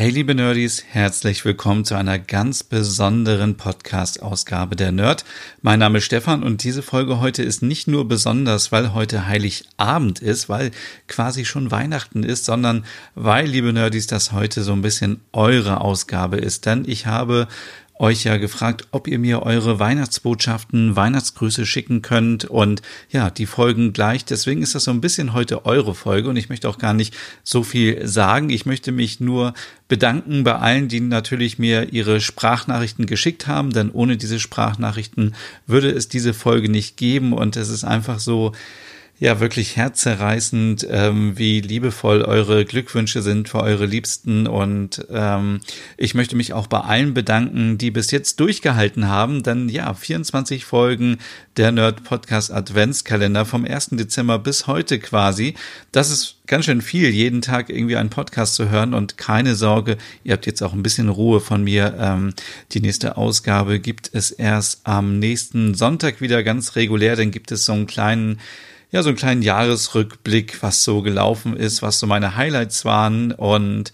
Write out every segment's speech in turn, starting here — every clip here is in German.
Hey liebe Nerdies, herzlich willkommen zu einer ganz besonderen Podcast-Ausgabe der Nerd. Mein Name ist Stefan und diese Folge heute ist nicht nur besonders, weil heute Heiligabend ist, weil quasi schon Weihnachten ist, sondern weil, liebe Nerdies, das heute so ein bisschen eure Ausgabe ist. Denn ich habe euch ja gefragt, ob ihr mir eure Weihnachtsbotschaften, Weihnachtsgrüße schicken könnt und ja, die Folgen gleich. Deswegen ist das so ein bisschen heute eure Folge und ich möchte auch gar nicht so viel sagen. Ich möchte mich nur bedanken bei allen, die natürlich mir ihre Sprachnachrichten geschickt haben, denn ohne diese Sprachnachrichten würde es diese Folge nicht geben und es ist einfach so, ja wirklich herzzerreißend, ähm, wie liebevoll eure Glückwünsche sind für eure Liebsten. Und ähm, ich möchte mich auch bei allen bedanken, die bis jetzt durchgehalten haben. Denn ja, 24 Folgen der Nerd Podcast Adventskalender vom 1. Dezember bis heute quasi. Das ist ganz schön viel, jeden Tag irgendwie einen Podcast zu hören. Und keine Sorge, ihr habt jetzt auch ein bisschen Ruhe von mir. Ähm, die nächste Ausgabe gibt es erst am nächsten Sonntag wieder ganz regulär. Dann gibt es so einen kleinen ja, so einen kleinen Jahresrückblick, was so gelaufen ist, was so meine Highlights waren. Und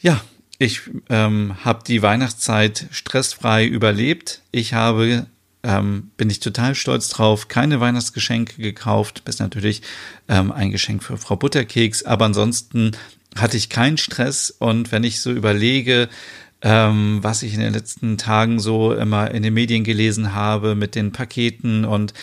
ja, ich ähm, habe die Weihnachtszeit stressfrei überlebt. Ich habe, ähm, bin ich total stolz drauf, keine Weihnachtsgeschenke gekauft, bis natürlich ähm, ein Geschenk für Frau Butterkeks. Aber ansonsten hatte ich keinen Stress. Und wenn ich so überlege, ähm, was ich in den letzten Tagen so immer in den Medien gelesen habe mit den Paketen und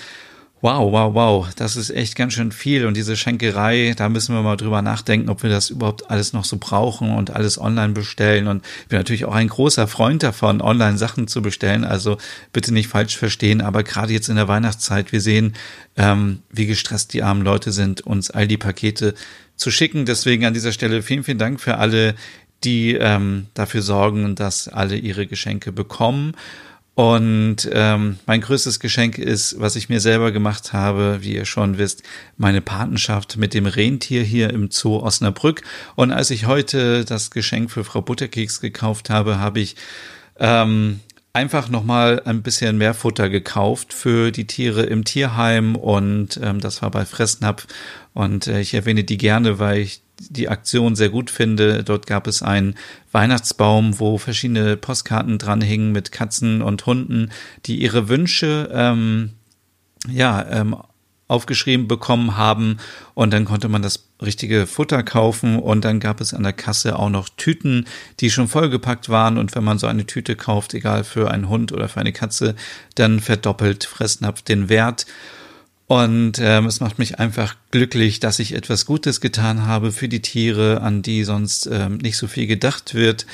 Wow, wow, wow, das ist echt ganz schön viel. Und diese Schenkerei, da müssen wir mal drüber nachdenken, ob wir das überhaupt alles noch so brauchen und alles online bestellen. Und ich bin natürlich auch ein großer Freund davon, online Sachen zu bestellen, also bitte nicht falsch verstehen, aber gerade jetzt in der Weihnachtszeit, wir sehen, ähm, wie gestresst die armen Leute sind, uns all die Pakete zu schicken, deswegen an dieser Stelle vielen, vielen Dank für alle, die ähm, dafür sorgen, dass alle ihre Geschenke bekommen und ähm, mein größtes Geschenk ist, was ich mir selber gemacht habe, wie ihr schon wisst, meine Patenschaft mit dem Rentier hier im Zoo Osnabrück. Und als ich heute das Geschenk für Frau Butterkeks gekauft habe, habe ich ähm, einfach nochmal ein bisschen mehr Futter gekauft für die Tiere im Tierheim und ähm, das war bei Fressnapf und äh, ich erwähne die gerne, weil ich die Aktion sehr gut finde. Dort gab es einen Weihnachtsbaum, wo verschiedene Postkarten dranhingen mit Katzen und Hunden, die ihre Wünsche ähm, ja ähm, aufgeschrieben bekommen haben. Und dann konnte man das richtige Futter kaufen. Und dann gab es an der Kasse auch noch Tüten, die schon vollgepackt waren. Und wenn man so eine Tüte kauft, egal für einen Hund oder für eine Katze, dann verdoppelt Fressnapf den Wert und ähm, es macht mich einfach glücklich, dass ich etwas Gutes getan habe für die Tiere, an die sonst ähm, nicht so viel gedacht wird.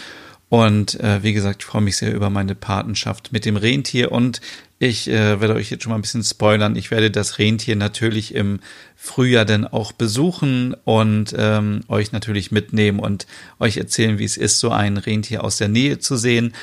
Und äh, wie gesagt, ich freue mich sehr über meine Patenschaft mit dem Rentier. Und ich äh, werde euch jetzt schon mal ein bisschen spoilern. Ich werde das Rentier natürlich im Frühjahr dann auch besuchen und ähm, euch natürlich mitnehmen und euch erzählen, wie es ist, so ein Rentier aus der Nähe zu sehen.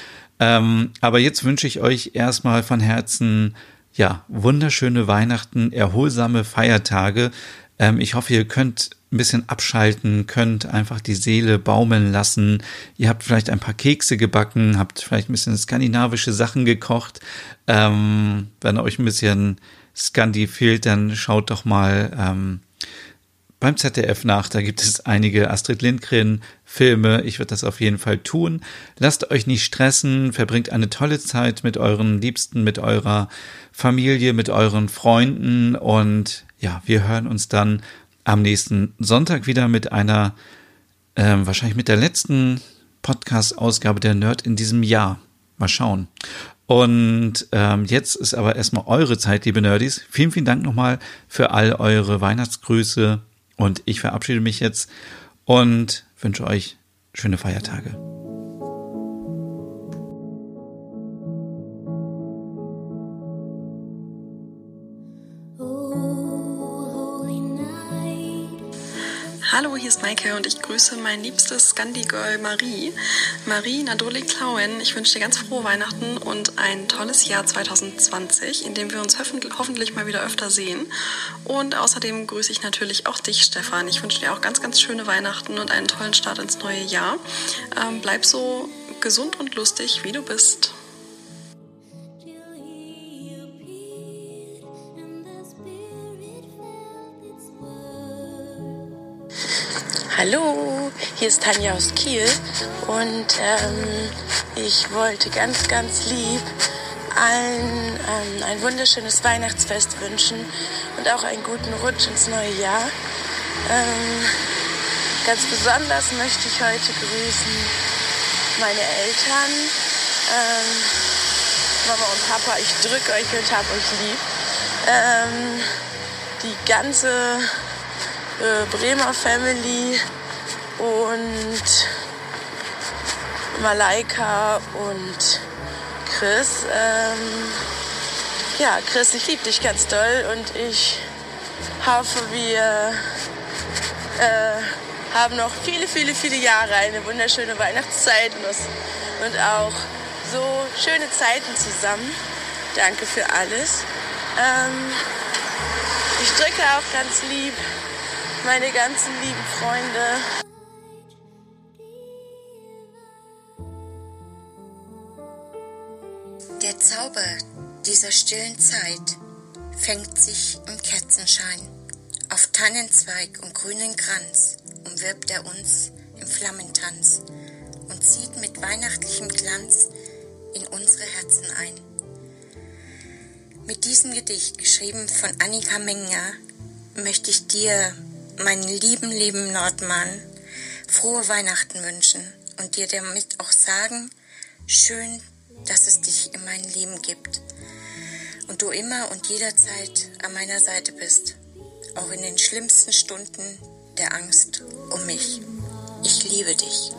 Ähm, aber jetzt wünsche ich euch erstmal von Herzen ja, wunderschöne Weihnachten, erholsame Feiertage. Ähm, ich hoffe, ihr könnt ein bisschen abschalten, könnt einfach die Seele baumeln lassen. Ihr habt vielleicht ein paar Kekse gebacken, habt vielleicht ein bisschen skandinavische Sachen gekocht. Ähm, wenn euch ein bisschen Skandi fehlt, dann schaut doch mal ähm, beim ZDF nach. Da gibt es einige Astrid Lindgren Filme. Ich würde das auf jeden Fall tun. Lasst euch nicht stressen, verbringt eine tolle Zeit mit euren Liebsten, mit eurer Familie, mit euren Freunden und ja, wir hören uns dann am nächsten Sonntag wieder mit einer, äh, wahrscheinlich mit der letzten Podcast-Ausgabe der Nerd in diesem Jahr. Mal schauen. Und ähm, jetzt ist aber erstmal eure Zeit, liebe Nerdies. Vielen, vielen Dank nochmal für all eure Weihnachtsgrüße und ich verabschiede mich jetzt und wünsche euch schöne Feiertage. Hallo, hier ist Maike und ich grüße mein liebstes Scandi-Girl Marie. Marie Nadoli Klauen, ich wünsche dir ganz frohe Weihnachten und ein tolles Jahr 2020, in dem wir uns hoffentlich mal wieder öfter sehen. Und außerdem grüße ich natürlich auch dich, Stefan. Ich wünsche dir auch ganz, ganz schöne Weihnachten und einen tollen Start ins neue Jahr. Ähm, bleib so gesund und lustig, wie du bist. Hallo, hier ist Tanja aus Kiel und ähm, ich wollte ganz, ganz lieb allen ähm, ein wunderschönes Weihnachtsfest wünschen und auch einen guten Rutsch ins neue Jahr. Ähm, ganz besonders möchte ich heute grüßen meine Eltern, ähm, Mama und Papa, ich drücke euch und hab euch lieb. Ähm, die ganze äh, Bremer Family und Malaika und Chris. Ähm, ja, Chris, ich liebe dich ganz doll und ich hoffe, wir äh, haben noch viele, viele, viele Jahre eine wunderschöne Weihnachtszeit und, auch so schöne Zeiten zusammen. Danke für alles. Ähm, ich drücke auch ganz lieb meine ganzen lieben Freunde. Der Zauber dieser stillen Zeit fängt sich im Kerzenschein. Auf Tannenzweig und grünen Kranz umwirbt er uns im Flammentanz und zieht mit weihnachtlichem Glanz in unsere Herzen ein. Mit diesem Gedicht, geschrieben von Annika Menger, möchte ich dir meinen lieben, lieben Nordmann, frohe Weihnachten wünschen und dir damit auch sagen, schön, dass es dich in meinem Leben gibt und du immer und jederzeit an meiner Seite bist, auch in den schlimmsten Stunden der Angst um mich. Ich liebe dich.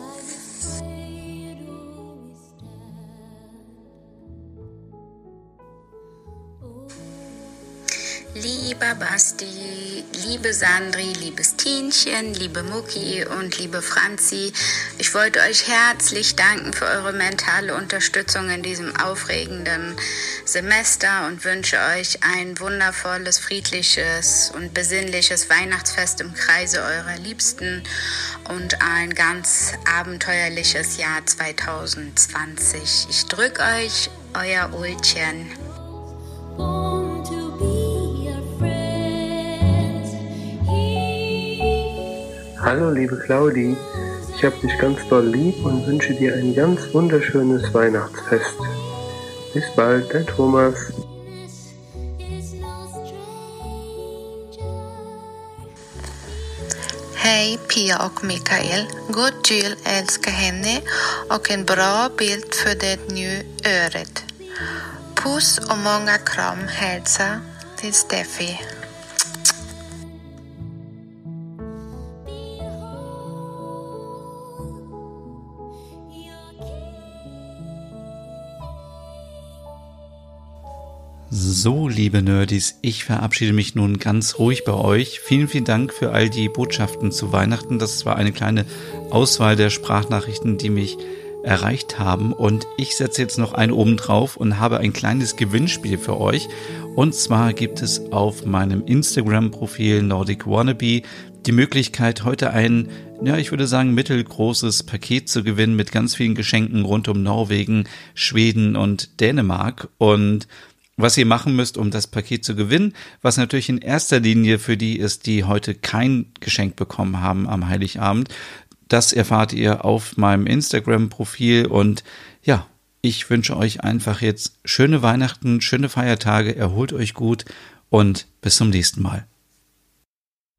Lieber Basti, liebe Sandri, liebes Tienchen, liebe Mucki und liebe Franzi, ich wollte euch herzlich danken für eure mentale Unterstützung in diesem aufregenden Semester und wünsche euch ein wundervolles, friedliches und besinnliches Weihnachtsfest im Kreise eurer Liebsten und ein ganz abenteuerliches Jahr 2020. Ich drücke euch, euer Ulchen. Hallo liebe Claudi, ich habe dich ganz doll lieb und wünsche dir ein ganz wunderschönes Weihnachtsfest. Bis bald, dein Thomas. Hej Pia och Mikael. God jul älskar henne och en bra bild för det nya året. Puss och många kram hälsa till Steffi. So, liebe Nerdies, ich verabschiede mich nun ganz ruhig bei euch. Vielen, vielen Dank für all die Botschaften zu Weihnachten. Das war eine kleine Auswahl der Sprachnachrichten, die mich erreicht haben. Und ich setze jetzt noch einen oben drauf und habe ein kleines Gewinnspiel für euch. Und zwar gibt es auf meinem Instagram-Profil Nordic Wannabe die Möglichkeit, heute ein, ja, ich würde sagen, mittelgroßes Paket zu gewinnen mit ganz vielen Geschenken rund um Norwegen, Schweden und Dänemark. Und was ihr machen müsst, um das Paket zu gewinnen, was natürlich in erster Linie für die ist, die heute kein Geschenk bekommen haben am Heiligabend. Das erfahrt ihr auf meinem Instagram-Profil und ja, ich wünsche euch einfach jetzt schöne Weihnachten, schöne Feiertage, erholt euch gut und bis zum nächsten Mal.